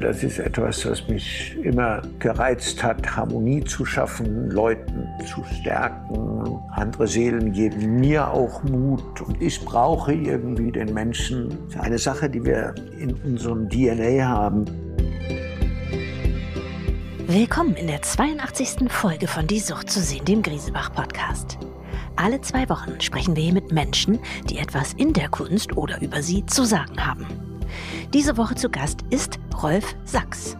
Das ist etwas, was mich immer gereizt hat, Harmonie zu schaffen, Leuten zu stärken. Andere Seelen geben mir auch Mut und ich brauche irgendwie den Menschen. Eine Sache, die wir in unserem DNA haben. Willkommen in der 82. Folge von Die Sucht zu sehen, dem Griesebach-Podcast. Alle zwei Wochen sprechen wir hier mit Menschen, die etwas in der Kunst oder über sie zu sagen haben. Diese Woche zu Gast ist Rolf Sachs.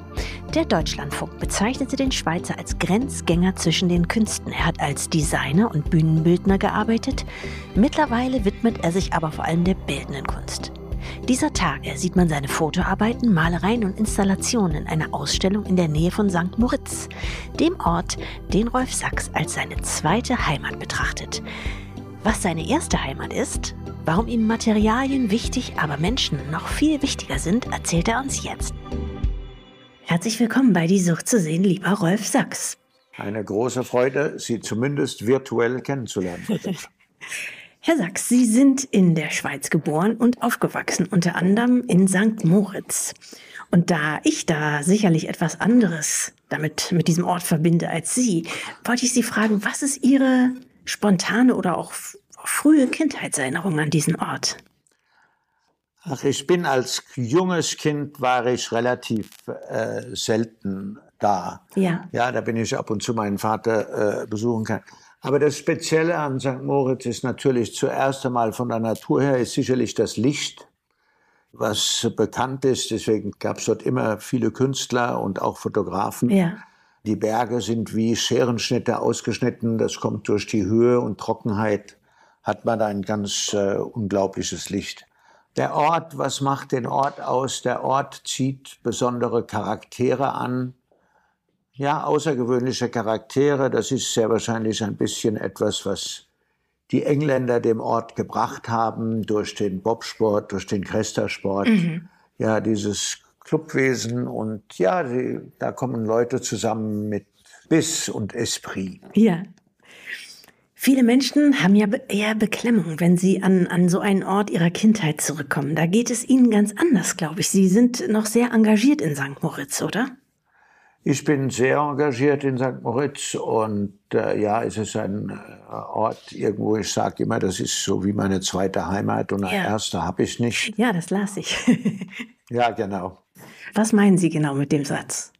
Der Deutschlandfunk bezeichnete den Schweizer als Grenzgänger zwischen den Künsten. Er hat als Designer und Bühnenbildner gearbeitet. Mittlerweile widmet er sich aber vor allem der bildenden Kunst. Dieser Tage sieht man seine Fotoarbeiten, Malereien und Installationen in einer Ausstellung in der Nähe von St. Moritz, dem Ort, den Rolf Sachs als seine zweite Heimat betrachtet. Was seine erste Heimat ist, Warum ihm Materialien wichtig, aber Menschen noch viel wichtiger sind, erzählt er uns jetzt. Herzlich willkommen bei Die Sucht zu sehen, lieber Rolf Sachs. Eine große Freude, Sie zumindest virtuell kennenzulernen. Herr Sachs, Sie sind in der Schweiz geboren und aufgewachsen, unter anderem in St. Moritz. Und da ich da sicherlich etwas anderes damit mit diesem Ort verbinde als Sie, wollte ich Sie fragen, was ist Ihre spontane oder auch frühe Kindheitserinnerungen an diesen Ort? Ach, ich bin als junges Kind war ich relativ äh, selten da. Ja. Ja, da bin ich ab und zu meinen Vater äh, besuchen kann. Aber das Spezielle an St. Moritz ist natürlich zuerst einmal von der Natur her ist sicherlich das Licht, was bekannt ist. Deswegen gab es dort immer viele Künstler und auch Fotografen. Ja. Die Berge sind wie Scherenschnitte ausgeschnitten. Das kommt durch die Höhe und Trockenheit hat man ein ganz äh, unglaubliches Licht. Der Ort, was macht den Ort aus? Der Ort zieht besondere Charaktere an. Ja, außergewöhnliche Charaktere. Das ist sehr wahrscheinlich ein bisschen etwas, was die Engländer dem Ort gebracht haben durch den Bobsport, durch den Krestersport. Mhm. Ja, dieses Clubwesen und ja, die, da kommen Leute zusammen mit Biss und Esprit. Ja. Viele Menschen haben ja eher Beklemmung, wenn sie an, an so einen Ort ihrer Kindheit zurückkommen. Da geht es ihnen ganz anders, glaube ich. Sie sind noch sehr engagiert in St. Moritz, oder? Ich bin sehr engagiert in St. Moritz und äh, ja, es ist ein äh, Ort irgendwo, ich sage immer, das ist so wie meine zweite Heimat und eine ja. erste habe ich nicht. Ja, das las ich. ja, genau. Was meinen Sie genau mit dem Satz?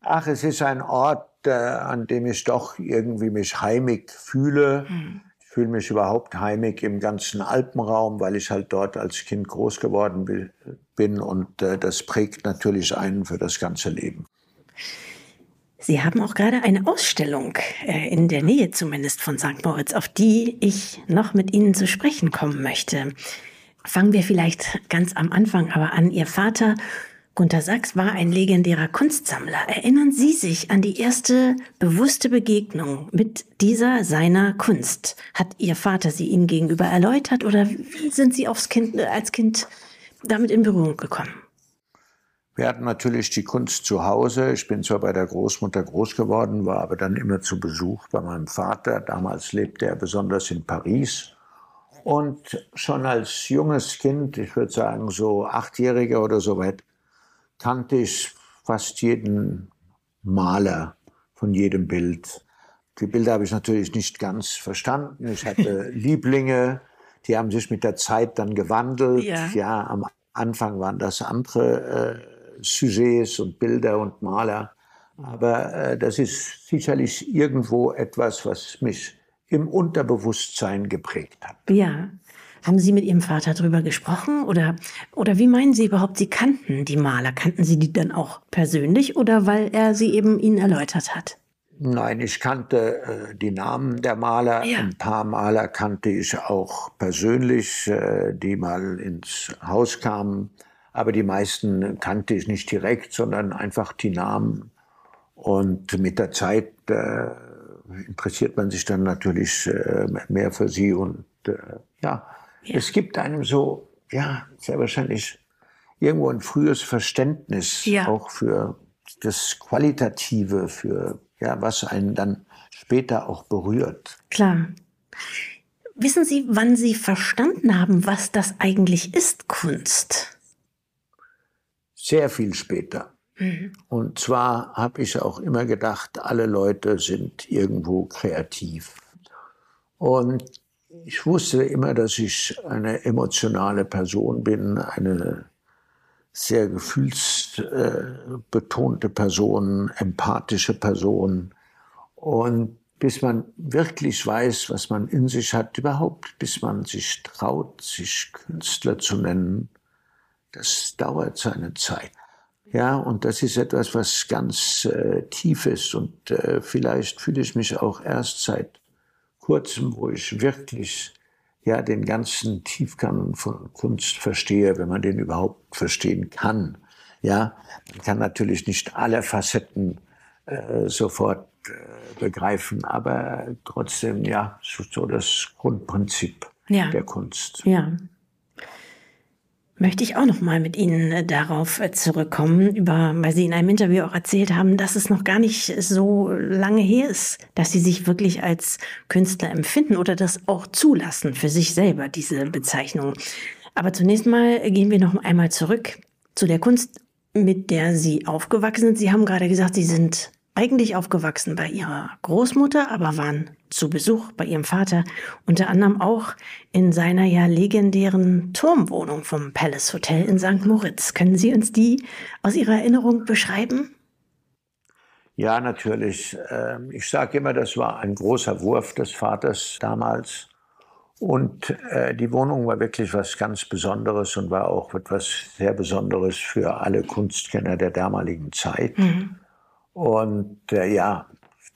Ach, es ist ein Ort, äh, an dem ich doch irgendwie mich heimig fühle. Mhm. Ich fühle mich überhaupt heimig im ganzen Alpenraum, weil ich halt dort als Kind groß geworden bin und äh, das prägt natürlich einen für das ganze Leben. Sie haben auch gerade eine Ausstellung äh, in der Nähe zumindest von St. Moritz, auf die ich noch mit Ihnen zu sprechen kommen möchte. Fangen wir vielleicht ganz am Anfang aber an. Ihr Vater Gunter Sachs war ein legendärer Kunstsammler. Erinnern Sie sich an die erste bewusste Begegnung mit dieser seiner Kunst? Hat Ihr Vater sie Ihnen gegenüber erläutert oder wie sind Sie aufs kind, als Kind damit in Berührung gekommen? Wir hatten natürlich die Kunst zu Hause. Ich bin zwar bei der Großmutter groß geworden, war aber dann immer zu Besuch bei meinem Vater. Damals lebte er besonders in Paris. Und schon als junges Kind, ich würde sagen so achtjähriger oder so weit, kannte ich fast jeden Maler von jedem Bild. Die Bilder habe ich natürlich nicht ganz verstanden. Ich hatte Lieblinge, die haben sich mit der Zeit dann gewandelt. Ja, ja am Anfang waren das andere äh, Sujets und Bilder und Maler. Aber äh, das ist sicherlich irgendwo etwas, was mich im Unterbewusstsein geprägt hat. Ja. Haben Sie mit Ihrem Vater darüber gesprochen oder, oder wie meinen Sie überhaupt, Sie kannten die Maler? Kannten Sie die dann auch persönlich oder weil er sie eben Ihnen erläutert hat? Nein, ich kannte äh, die Namen der Maler. Ja. Ein paar Maler kannte ich auch persönlich, äh, die mal ins Haus kamen. Aber die meisten kannte ich nicht direkt, sondern einfach die Namen. Und mit der Zeit äh, interessiert man sich dann natürlich äh, mehr für sie und äh, ja, ja. Es gibt einem so, ja, sehr wahrscheinlich irgendwo ein frühes Verständnis ja. auch für das Qualitative, für ja, was einen dann später auch berührt. Klar. Wissen Sie, wann Sie verstanden haben, was das eigentlich ist, Kunst? Sehr viel später. Mhm. Und zwar habe ich auch immer gedacht, alle Leute sind irgendwo kreativ. Und ich wusste immer, dass ich eine emotionale Person bin, eine sehr gefühlsbetonte Person, empathische Person. Und bis man wirklich weiß, was man in sich hat, überhaupt, bis man sich traut, sich Künstler zu nennen, das dauert seine Zeit. Ja, und das ist etwas, was ganz äh, tief ist. Und äh, vielleicht fühle ich mich auch erst seit kurzem, wo ich wirklich ja den ganzen Tiefgang von Kunst verstehe, wenn man den überhaupt verstehen kann. Ja, man kann natürlich nicht alle Facetten äh, sofort äh, begreifen, aber trotzdem ja so das Grundprinzip ja. der Kunst. Ja möchte ich auch noch mal mit Ihnen äh, darauf äh, zurückkommen, über, weil Sie in einem Interview auch erzählt haben, dass es noch gar nicht so lange her ist, dass Sie sich wirklich als Künstler empfinden oder das auch zulassen für sich selber, diese Bezeichnung. Aber zunächst mal gehen wir noch einmal zurück zu der Kunst, mit der Sie aufgewachsen sind. Sie haben gerade gesagt, Sie sind eigentlich aufgewachsen bei ihrer Großmutter, aber waren zu Besuch bei ihrem Vater, unter anderem auch in seiner ja legendären Turmwohnung vom Palace Hotel in St. Moritz. Können Sie uns die aus Ihrer Erinnerung beschreiben? Ja, natürlich. Ähm, ich sage immer, das war ein großer Wurf des Vaters damals. Und äh, die Wohnung war wirklich was ganz Besonderes und war auch etwas sehr Besonderes für alle Kunstkenner der damaligen Zeit. Mhm. Und äh, ja,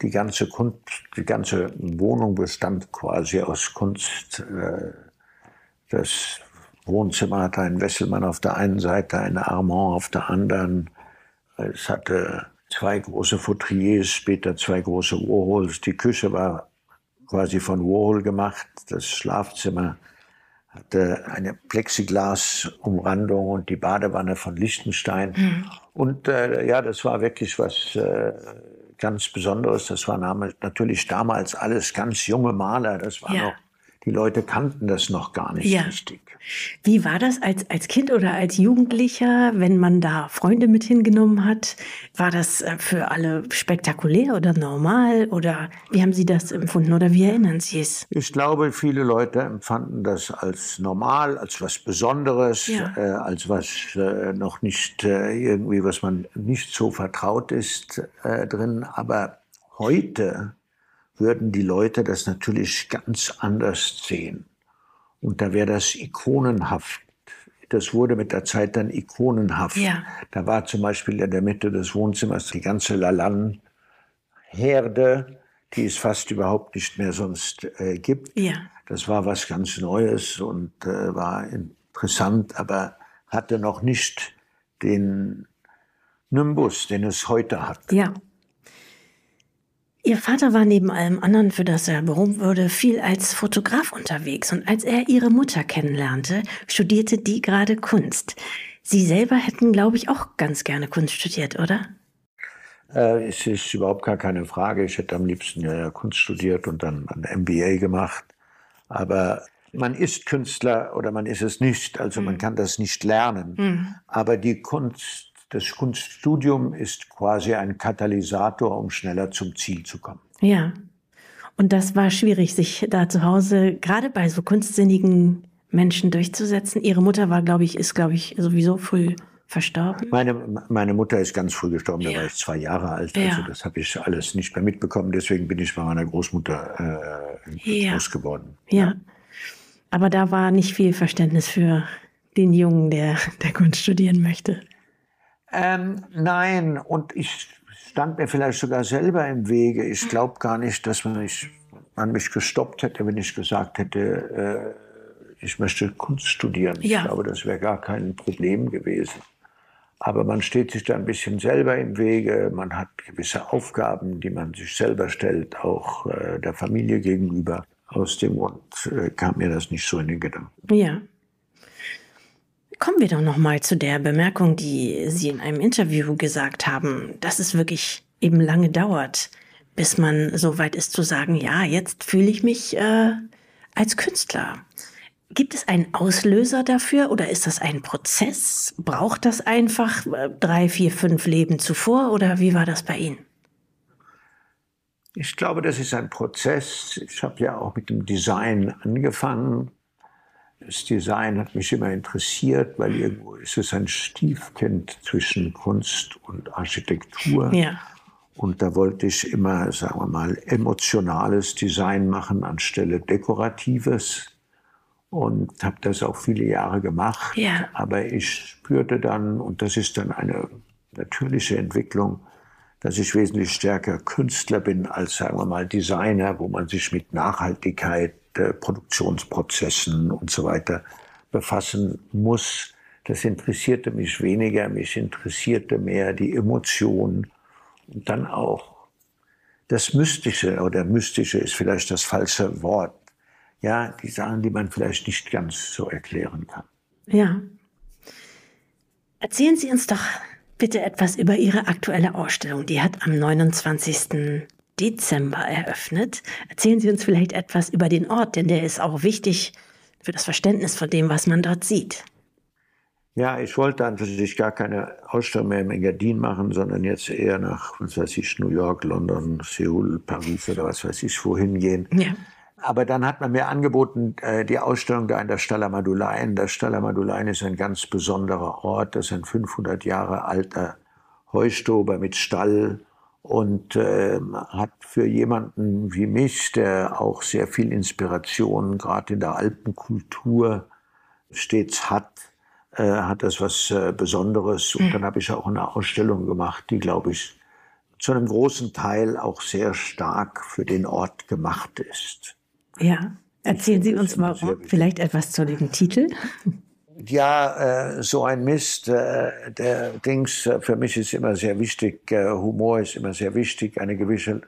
die ganze Kunst, die ganze Wohnung bestand quasi aus Kunst. Äh, das Wohnzimmer hatte einen Wesselmann auf der einen Seite, eine Armand auf der anderen. Es hatte zwei große Fautriers, später zwei große Warhols. Die Küche war quasi von Warhol gemacht. Das Schlafzimmer hatte eine Plexiglasumrandung und die Badewanne von Liechtenstein. Mhm. Und äh, ja, das war wirklich was äh, ganz Besonderes. Das war natürlich damals alles ganz junge Maler. Das war ja. noch die Leute kannten das noch gar nicht ja. richtig. Wie war das als, als Kind oder als Jugendlicher, wenn man da Freunde mit hingenommen hat? War das äh, für alle spektakulär oder normal? Oder wie haben Sie das empfunden oder wie erinnern Sie es? Ich glaube, viele Leute empfanden das als normal, als was Besonderes, ja. äh, als was äh, noch nicht äh, irgendwie, was man nicht so vertraut ist äh, drin. Aber heute würden die Leute das natürlich ganz anders sehen. Und da wäre das ikonenhaft. Das wurde mit der Zeit dann ikonenhaft. Ja. Da war zum Beispiel in der Mitte des Wohnzimmers die ganze Lalanne-Herde, die es fast überhaupt nicht mehr sonst äh, gibt. Ja. Das war was ganz Neues und äh, war interessant, aber hatte noch nicht den Nimbus, den es heute hat. Ja. Ihr Vater war neben allem anderen, für das er berühmt wurde, viel als Fotograf unterwegs. Und als er ihre Mutter kennenlernte, studierte die gerade Kunst. Sie selber hätten, glaube ich, auch ganz gerne Kunst studiert, oder? Äh, es ist überhaupt gar keine Frage. Ich hätte am liebsten ja Kunst studiert und dann ein MBA gemacht. Aber man ist Künstler oder man ist es nicht. Also mhm. man kann das nicht lernen. Mhm. Aber die Kunst das Kunststudium ist quasi ein Katalysator, um schneller zum Ziel zu kommen. Ja. Und das war schwierig, sich da zu Hause gerade bei so kunstsinnigen Menschen durchzusetzen. Ihre Mutter war, glaube ich, ist, glaube ich, sowieso früh verstorben. Meine, meine Mutter ist ganz früh gestorben, ja. da war ich zwei Jahre alt. Also ja. das habe ich alles nicht mehr mitbekommen. Deswegen bin ich bei meiner Großmutter äh, ja. groß geworden. Ja. ja. Aber da war nicht viel Verständnis für den Jungen, der, der Kunst studieren möchte. Ähm, nein, und ich stand mir vielleicht sogar selber im Wege. Ich glaube gar nicht, dass man mich, man mich gestoppt hätte, wenn ich gesagt hätte, äh, ich möchte Kunst studieren. Ja. Ich glaube, das wäre gar kein Problem gewesen. Aber man steht sich da ein bisschen selber im Wege. Man hat gewisse Aufgaben, die man sich selber stellt, auch äh, der Familie gegenüber. Aus dem Grund äh, kam mir das nicht so in den Gedanken. Ja. Kommen wir doch noch mal zu der Bemerkung, die Sie in einem Interview gesagt haben, dass es wirklich eben lange dauert, bis man so weit ist zu sagen, ja, jetzt fühle ich mich äh, als Künstler. Gibt es einen Auslöser dafür oder ist das ein Prozess? Braucht das einfach äh, drei, vier, fünf Leben zuvor oder wie war das bei Ihnen? Ich glaube, das ist ein Prozess. Ich habe ja auch mit dem Design angefangen. Das Design hat mich immer interessiert, weil irgendwo ist es ein Stiefkind zwischen Kunst und Architektur. Ja. Und da wollte ich immer, sagen wir mal, emotionales Design machen anstelle dekoratives. Und habe das auch viele Jahre gemacht. Ja. Aber ich spürte dann, und das ist dann eine natürliche Entwicklung, dass ich wesentlich stärker Künstler bin als, sagen wir mal, Designer, wo man sich mit Nachhaltigkeit, Produktionsprozessen und so weiter befassen muss. Das interessierte mich weniger, mich interessierte mehr die Emotion und dann auch das Mystische oder Mystische ist vielleicht das falsche Wort. Ja, die Sachen, die man vielleicht nicht ganz so erklären kann. Ja. Erzählen Sie uns doch bitte etwas über Ihre aktuelle Ausstellung. Die hat am 29. Dezember eröffnet. Erzählen Sie uns vielleicht etwas über den Ort, denn der ist auch wichtig für das Verständnis von dem, was man dort sieht. Ja, ich wollte an sich gar keine Ausstellung mehr im Engadin machen, sondern jetzt eher nach, was weiß ich, New York, London, Seoul, Paris oder was weiß ich, wohin gehen. Ja. Aber dann hat man mir angeboten, äh, die Ausstellung da in der Stalla Madulain. Der Stalla Madulain ist ein ganz besonderer Ort. Das ist ein 500 Jahre alter Heustober mit Stall und äh, hat für jemanden wie mich, der auch sehr viel Inspiration gerade in der Alpenkultur stets hat, äh, hat das was äh, Besonderes. Und dann habe ich auch eine Ausstellung gemacht, die, glaube ich, zu einem großen Teil auch sehr stark für den Ort gemacht ist. Ja, erzählen Sie uns mal vielleicht etwas zu dem Titel. Ja, äh, so ein Mist, äh, der Dings, äh, für mich ist immer sehr wichtig, äh, Humor ist immer sehr wichtig, eine gewisse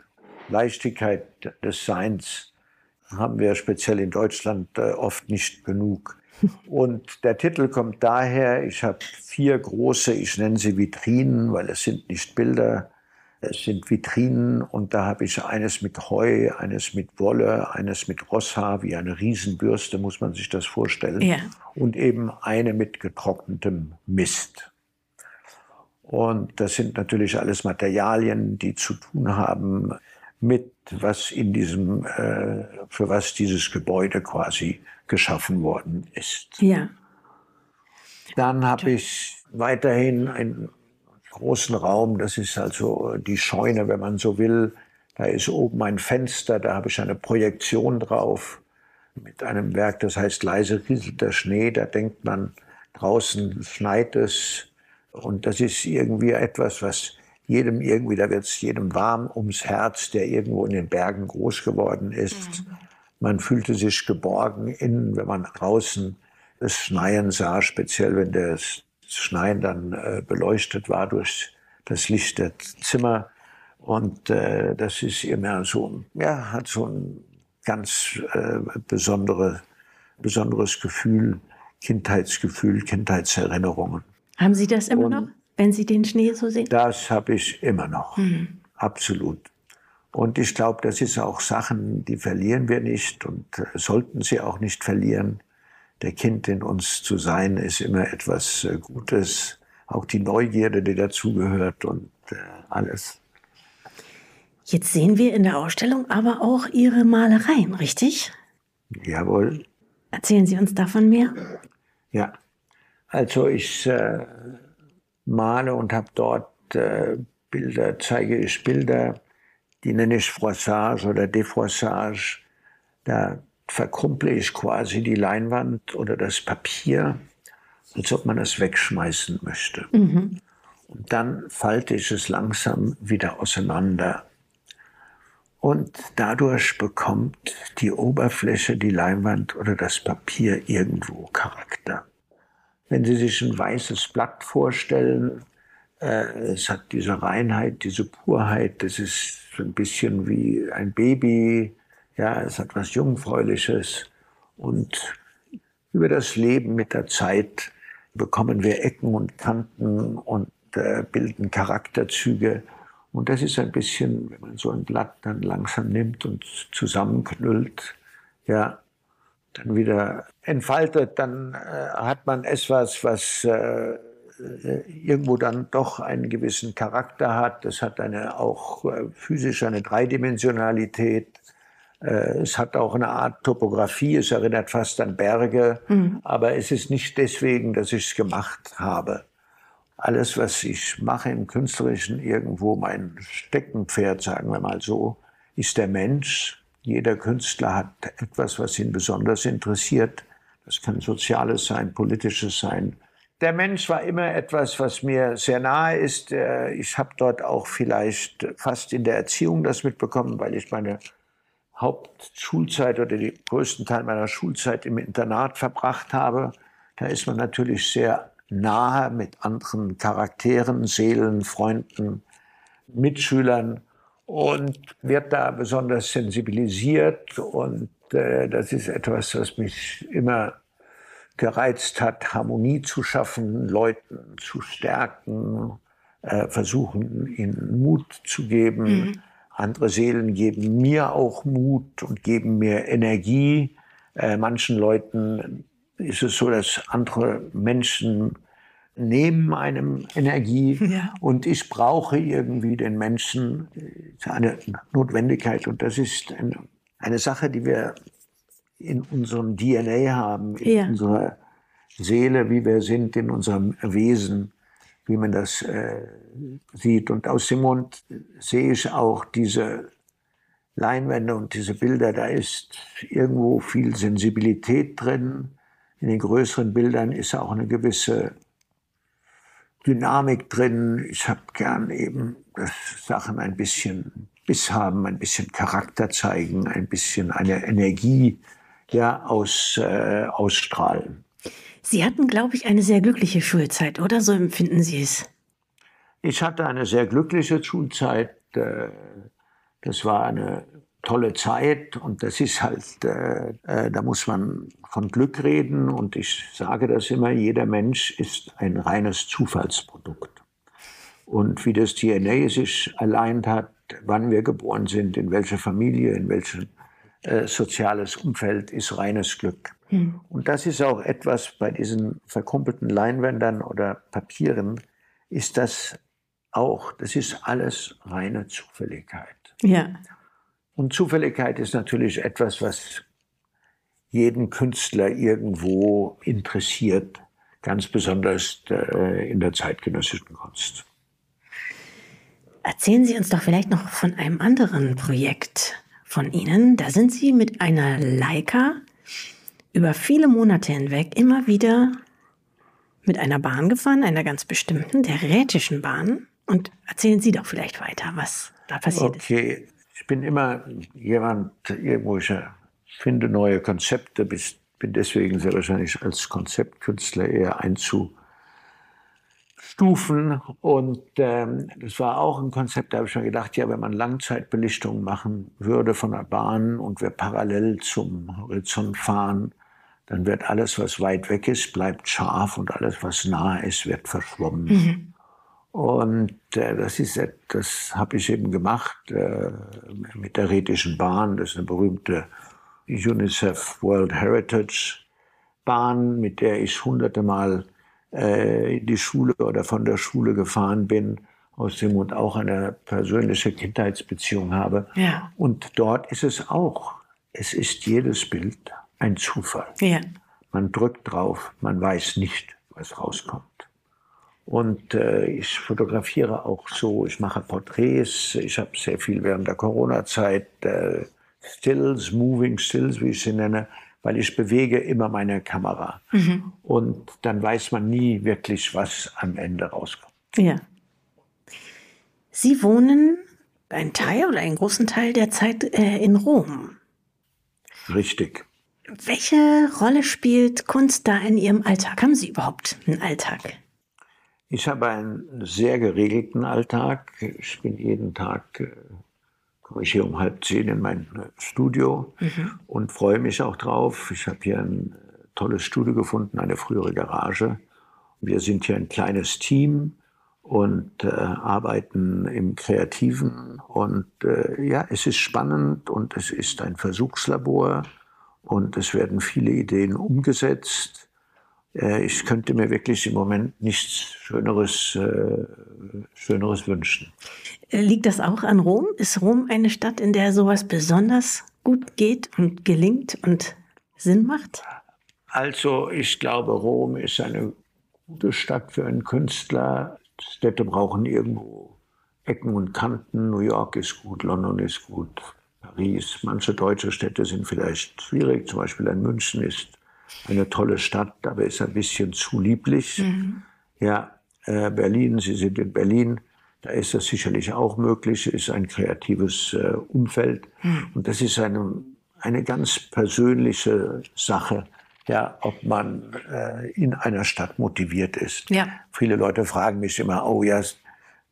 Leichtigkeit des Seins haben wir speziell in Deutschland äh, oft nicht genug. Und der Titel kommt daher, ich habe vier große, ich nenne sie Vitrinen, weil es sind nicht Bilder, es sind Vitrinen und da habe ich eines mit Heu, eines mit Wolle, eines mit Rosshaar, wie eine Riesenbürste, muss man sich das vorstellen. Ja. Und eben eine mit getrocknetem Mist. Und das sind natürlich alles Materialien, die zu tun haben mit was in diesem, äh, für was dieses Gebäude quasi geschaffen worden ist. Ja. Dann habe ich weiterhin ein großen Raum. Das ist also die Scheune, wenn man so will. Da ist oben ein Fenster, da habe ich eine Projektion drauf mit einem Werk, das heißt leise rieselt der Schnee. Da denkt man, draußen schneit es. Und das ist irgendwie etwas, was jedem irgendwie, da wird es jedem warm ums Herz, der irgendwo in den Bergen groß geworden ist. Mhm. Man fühlte sich geborgen innen, wenn man draußen das Schneien sah, speziell wenn das Schneien dann äh, beleuchtet war durch das Licht der Zimmer. Und äh, das ist immer so, ja, hat so ein ganz äh, besondere, besonderes Gefühl, Kindheitsgefühl, Kindheitserinnerungen. Haben Sie das immer Und noch, wenn Sie den Schnee so sehen? Das habe ich immer noch, mhm. absolut. Und ich glaube, das ist auch Sachen, die verlieren wir nicht und äh, sollten sie auch nicht verlieren der Kind in uns zu sein, ist immer etwas äh, Gutes. Auch die Neugierde, die dazugehört und äh, alles. Jetzt sehen wir in der Ausstellung aber auch Ihre Malereien, richtig? Jawohl. Erzählen Sie uns davon mehr? Ja, also ich äh, male und habe dort äh, Bilder, zeige ich Bilder, die nenne ich Froissage oder Defroissage. Da verkrumple ich quasi die Leinwand oder das Papier, als ob man es wegschmeißen möchte. Mhm. Und dann falte ich es langsam wieder auseinander. Und dadurch bekommt die Oberfläche, die Leinwand oder das Papier irgendwo Charakter. Wenn Sie sich ein weißes Blatt vorstellen, äh, es hat diese Reinheit, diese Purheit, das ist so ein bisschen wie ein Baby, ja, es hat was Jungfräuliches. Und über das Leben mit der Zeit bekommen wir Ecken und Kanten und äh, bilden Charakterzüge. Und das ist ein bisschen, wenn man so ein Blatt dann langsam nimmt und zusammenknüllt, ja, dann wieder entfaltet, dann äh, hat man etwas, was äh, irgendwo dann doch einen gewissen Charakter hat. Es hat eine auch äh, physisch eine Dreidimensionalität. Äh, es hat auch eine Art Topografie, es erinnert fast an Berge, mhm. aber es ist nicht deswegen, dass ich es gemacht habe. Alles, was ich mache im Künstlerischen, irgendwo mein Steckenpferd, sagen wir mal so, ist der Mensch. Jeder Künstler hat etwas, was ihn besonders interessiert. Das kann Soziales sein, Politisches sein. Der Mensch war immer etwas, was mir sehr nahe ist. Äh, ich habe dort auch vielleicht fast in der Erziehung das mitbekommen, weil ich meine Hauptschulzeit oder den größten Teil meiner Schulzeit im Internat verbracht habe. Da ist man natürlich sehr nahe mit anderen Charakteren, Seelen, Freunden, Mitschülern und wird da besonders sensibilisiert. Und äh, das ist etwas, was mich immer gereizt hat, Harmonie zu schaffen, Leuten zu stärken, äh, versuchen, ihnen Mut zu geben. Mhm. Andere Seelen geben mir auch Mut und geben mir Energie. Äh, manchen Leuten ist es so, dass andere Menschen nehmen einem Energie ja. und ich brauche irgendwie den Menschen eine Notwendigkeit und das ist eine, eine Sache, die wir in unserem DNA haben, in ja. unserer Seele, wie wir sind, in unserem Wesen, wie man das äh, sieht. Und aus dem Mund sehe ich auch diese Leinwände und diese Bilder, da ist irgendwo viel Sensibilität drin. In den größeren Bildern ist auch eine gewisse Dynamik drin. Ich habe gern eben, dass Sachen ein bisschen Biss haben, ein bisschen Charakter zeigen, ein bisschen eine Energie ja, aus, äh, ausstrahlen. Sie hatten, glaube ich, eine sehr glückliche Schulzeit, oder? So empfinden Sie es? Ich hatte eine sehr glückliche Schulzeit. Äh, das war eine tolle Zeit und das ist halt, äh, äh, da muss man von Glück reden und ich sage das immer, jeder Mensch ist ein reines Zufallsprodukt. Und wie das DNA sich allein hat, wann wir geboren sind, in welcher Familie, in welchem äh, soziales Umfeld ist reines Glück. Mhm. Und das ist auch etwas bei diesen verkumpelten Leinwändern oder Papieren, ist das auch, das ist alles reine Zufälligkeit. Ja. Und Zufälligkeit ist natürlich etwas, was jeden Künstler irgendwo interessiert, ganz besonders äh, in der zeitgenössischen Kunst. Erzählen Sie uns doch vielleicht noch von einem anderen Projekt von Ihnen. Da sind Sie mit einer Leica über viele Monate hinweg immer wieder mit einer Bahn gefahren, einer ganz bestimmten, der Rätischen Bahn. Und erzählen Sie doch vielleicht weiter, was da passiert okay. ist. Okay, ich bin immer jemand, irgendwo ich finde neue Konzepte, bin deswegen sehr wahrscheinlich als Konzeptkünstler eher einzu Stufen. Und ähm, das war auch ein Konzept, da habe ich mir gedacht, ja, wenn man Langzeitbelichtung machen würde von der Bahn und wir parallel zum Horizont fahren, dann wird alles, was weit weg ist, bleibt scharf und alles, was nah ist, wird verschwommen. Mhm. Und äh, das ist das habe ich eben gemacht äh, mit der Rätischen Bahn. Das ist eine berühmte UNICEF World Heritage Bahn, mit der ich hunderte Mal äh, in die Schule oder von der Schule gefahren bin, aus dem und auch eine persönliche Kindheitsbeziehung habe. Ja. Und dort ist es auch. Es ist jedes Bild ein Zufall. Ja. Man drückt drauf, man weiß nicht, was rauskommt. Und äh, ich fotografiere auch so, ich mache Porträts, ich habe sehr viel während der Corona-Zeit äh, Stills, Moving Stills, wie ich sie nenne, weil ich bewege immer meine Kamera. Mhm. Und dann weiß man nie wirklich, was am Ende rauskommt. Ja. Sie wohnen einen Teil oder einen großen Teil der Zeit äh, in Rom. Richtig. Welche Rolle spielt Kunst da in Ihrem Alltag? Haben Sie überhaupt einen Alltag? Ich habe einen sehr geregelten Alltag. Ich bin jeden Tag äh, komme ich hier um halb zehn in mein äh, Studio mhm. und freue mich auch drauf. Ich habe hier ein äh, tolles Studio gefunden, eine frühere Garage. Wir sind hier ein kleines Team und äh, arbeiten im Kreativen. Und äh, ja, es ist spannend und es ist ein Versuchslabor. und es werden viele Ideen umgesetzt. Äh, ich könnte mir wirklich im Moment nichts Schöneres, äh, Schöneres wünschen. Liegt das auch an Rom? Ist Rom eine Stadt, in der sowas besonders gut geht und gelingt und Sinn macht? Also ich glaube, Rom ist eine gute Stadt für einen Künstler. Städte brauchen irgendwo Ecken und Kanten. New York ist gut, London ist gut, Paris. Manche deutsche Städte sind vielleicht schwierig. Zum Beispiel ein München ist eine tolle Stadt, aber ist ein bisschen zu lieblich. Mhm. Ja, äh, Berlin, Sie sind in Berlin. Da ist das sicherlich auch möglich, ist ein kreatives äh, Umfeld. Mhm. Und das ist eine, eine ganz persönliche Sache, ja, ob man äh, in einer Stadt motiviert ist. Ja. Viele Leute fragen mich immer, oh ja,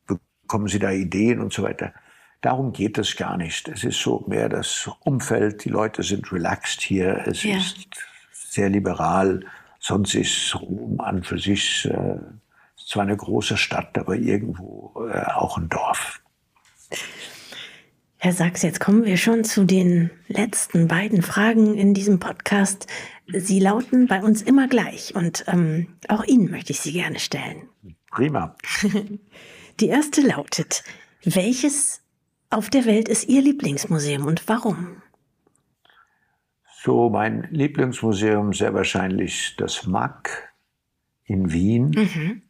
bekommen Sie da Ideen und so weiter. Darum geht es gar nicht. Es ist so mehr das Umfeld. Die Leute sind relaxed hier. Es ja. ist sehr liberal. Sonst ist Rom an für sich äh, zwar eine große Stadt, aber irgendwo äh, auch ein Dorf. Herr Sachs, jetzt kommen wir schon zu den letzten beiden Fragen in diesem Podcast. Sie lauten bei uns immer gleich und ähm, auch Ihnen möchte ich sie gerne stellen. Prima. Die erste lautet, welches auf der Welt ist Ihr Lieblingsmuseum und warum? So, mein Lieblingsmuseum sehr wahrscheinlich das MAC in Wien. Mhm.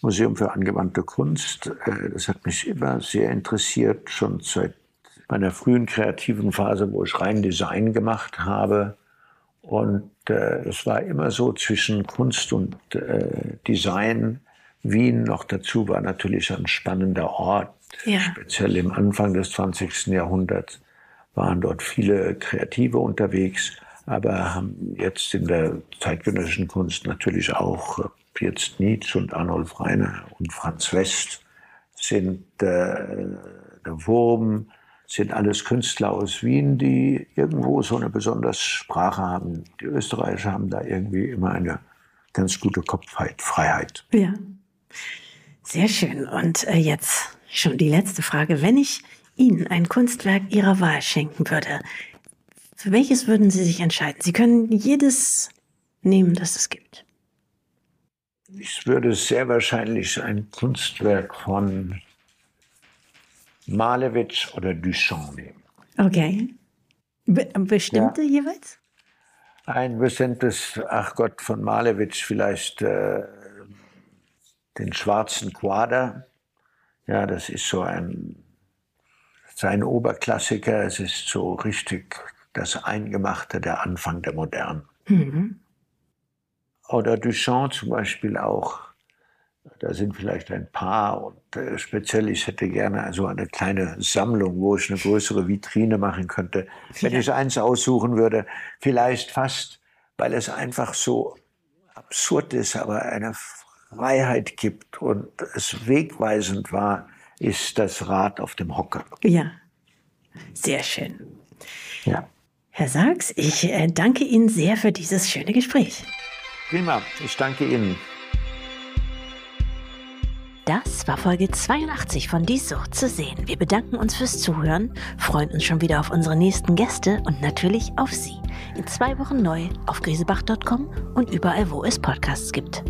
Museum für angewandte Kunst. Äh, das hat mich immer sehr interessiert, schon seit meiner frühen kreativen Phase, wo ich rein Design gemacht habe. Und äh, es war immer so zwischen Kunst und äh, Design. Wien noch dazu war natürlich ein spannender Ort ja. Speziell im Anfang des 20. Jahrhunderts waren dort viele Kreative unterwegs, aber haben jetzt in der zeitgenössischen Kunst natürlich auch jetzt Nietzsche und Arnold Reiner und Franz West sind äh, der Wurm, sind alles Künstler aus Wien, die irgendwo so eine besondere Sprache haben. Die Österreicher haben da irgendwie immer eine ganz gute Kopfheit, Freiheit. Ja, sehr schön. Und äh, jetzt Schon die letzte Frage. Wenn ich Ihnen ein Kunstwerk Ihrer Wahl schenken würde, für welches würden Sie sich entscheiden? Sie können jedes nehmen, das es gibt. Ich würde sehr wahrscheinlich ein Kunstwerk von Malevich oder Duchamp nehmen. Okay. Be bestimmte ja. jeweils? Ein bestimmtes, ach Gott, von Malevich vielleicht äh, den schwarzen Quader ja, das ist so ein, sein Oberklassiker. Es ist so richtig das Eingemachte, der Anfang der Moderne. Mhm. Oder Duchamp zum Beispiel auch. Da sind vielleicht ein paar und äh, speziell, ich hätte gerne also eine kleine Sammlung, wo ich eine größere Vitrine machen könnte. Wenn ja. ich eins aussuchen würde, vielleicht fast, weil es einfach so absurd ist, aber eine Freiheit gibt und es wegweisend war, ist das Rad auf dem Hocker. Ja, sehr schön. Ja. Herr Sachs, ich äh, danke Ihnen sehr für dieses schöne Gespräch. Prima, ich danke Ihnen. Das war Folge 82 von Die Sucht zu sehen. Wir bedanken uns fürs Zuhören, freuen uns schon wieder auf unsere nächsten Gäste und natürlich auf Sie. In zwei Wochen neu auf griesebach.com und überall, wo es Podcasts gibt.